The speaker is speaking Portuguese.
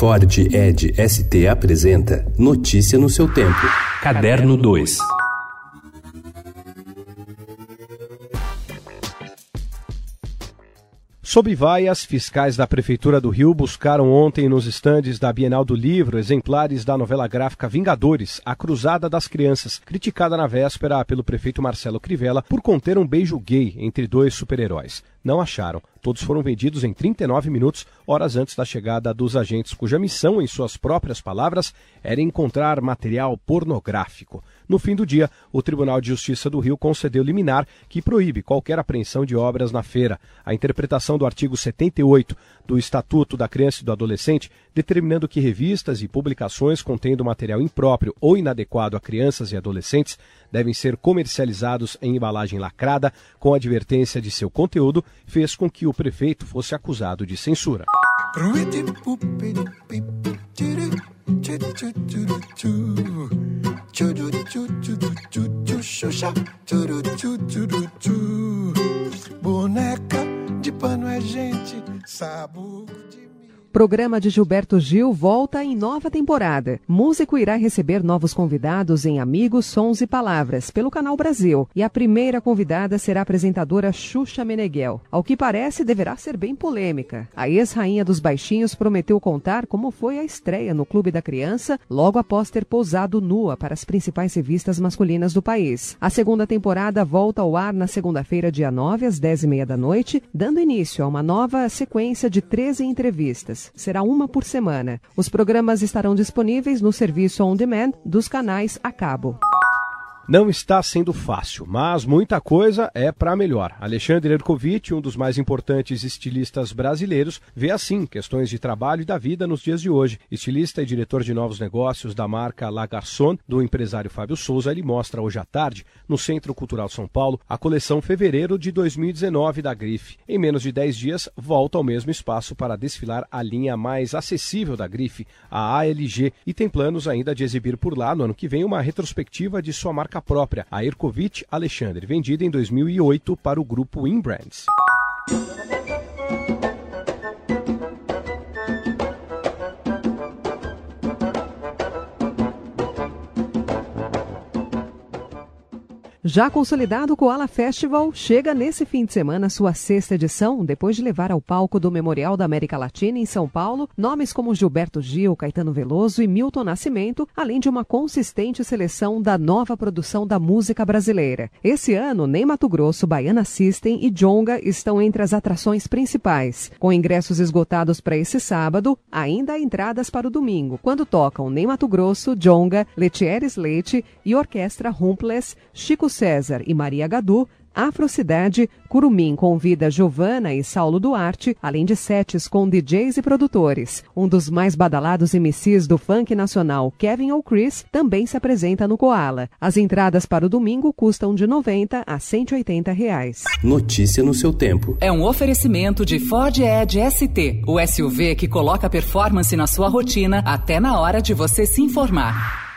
Ford Ed ST apresenta Notícia no seu tempo. Caderno 2. Sob vaias, fiscais da Prefeitura do Rio buscaram ontem nos estandes da Bienal do Livro exemplares da novela gráfica Vingadores, A Cruzada das Crianças, criticada na véspera pelo prefeito Marcelo Crivella por conter um beijo gay entre dois super-heróis. Não acharam. Todos foram vendidos em 39 minutos, horas antes da chegada dos agentes, cuja missão, em suas próprias palavras, era encontrar material pornográfico. No fim do dia, o Tribunal de Justiça do Rio concedeu liminar que proíbe qualquer apreensão de obras na feira. A interpretação do artigo 78 do Estatuto da Criança e do Adolescente, determinando que revistas e publicações contendo material impróprio ou inadequado a crianças e adolescentes devem ser comercializados em embalagem lacrada com advertência de seu conteúdo, fez com que o prefeito fosse acusado de censura. Boneca de pano é gente, sabugo de Programa de Gilberto Gil volta em nova temporada. Músico irá receber novos convidados em Amigos, Sons e Palavras, pelo Canal Brasil. E a primeira convidada será a apresentadora Xuxa Meneghel. Ao que parece, deverá ser bem polêmica. A ex-rainha dos baixinhos prometeu contar como foi a estreia no Clube da Criança, logo após ter pousado nua para as principais revistas masculinas do país. A segunda temporada volta ao ar na segunda-feira, dia 9, às 10h30 da noite, dando início a uma nova sequência de 13 entrevistas será uma por semana. Os programas estarão disponíveis no serviço on demand dos canais a cabo. Não está sendo fácil, mas muita coisa é para melhor. Alexandre Erkovitch, um dos mais importantes estilistas brasileiros, vê assim questões de trabalho e da vida nos dias de hoje. Estilista e diretor de novos negócios da marca La Garçon, do empresário Fábio Souza, ele mostra hoje à tarde, no Centro Cultural São Paulo, a coleção fevereiro de 2019 da Grife. Em menos de 10 dias, volta ao mesmo espaço para desfilar a linha mais acessível da Grife, a ALG, e tem planos ainda de exibir por lá, no ano que vem, uma retrospectiva de sua marca própria, a Erkovitch Alexandre, vendida em 2008 para o grupo Inbrands. Já consolidado, o Koala Festival chega nesse fim de semana sua sexta edição, depois de levar ao palco do Memorial da América Latina em São Paulo nomes como Gilberto Gil, Caetano Veloso e Milton Nascimento, além de uma consistente seleção da nova produção da música brasileira. Esse ano, Nem Mato Grosso, Baiana System e Jonga estão entre as atrações principais. Com ingressos esgotados para esse sábado, ainda há entradas para o domingo, quando tocam Nem Mato Grosso, Jonga, Letieres Leite e Orquestra Rumples, Chico César e Maria Gadu, Afrocidade, Curumim convida Giovana e Saulo Duarte, além de sets com DJs e produtores. Um dos mais badalados MCs do funk nacional, Kevin O'Chris, também se apresenta no Koala. As entradas para o domingo custam de 90 a 180 reais. Notícia no seu tempo. É um oferecimento de Ford Edge ST, o SUV que coloca performance na sua rotina até na hora de você se informar.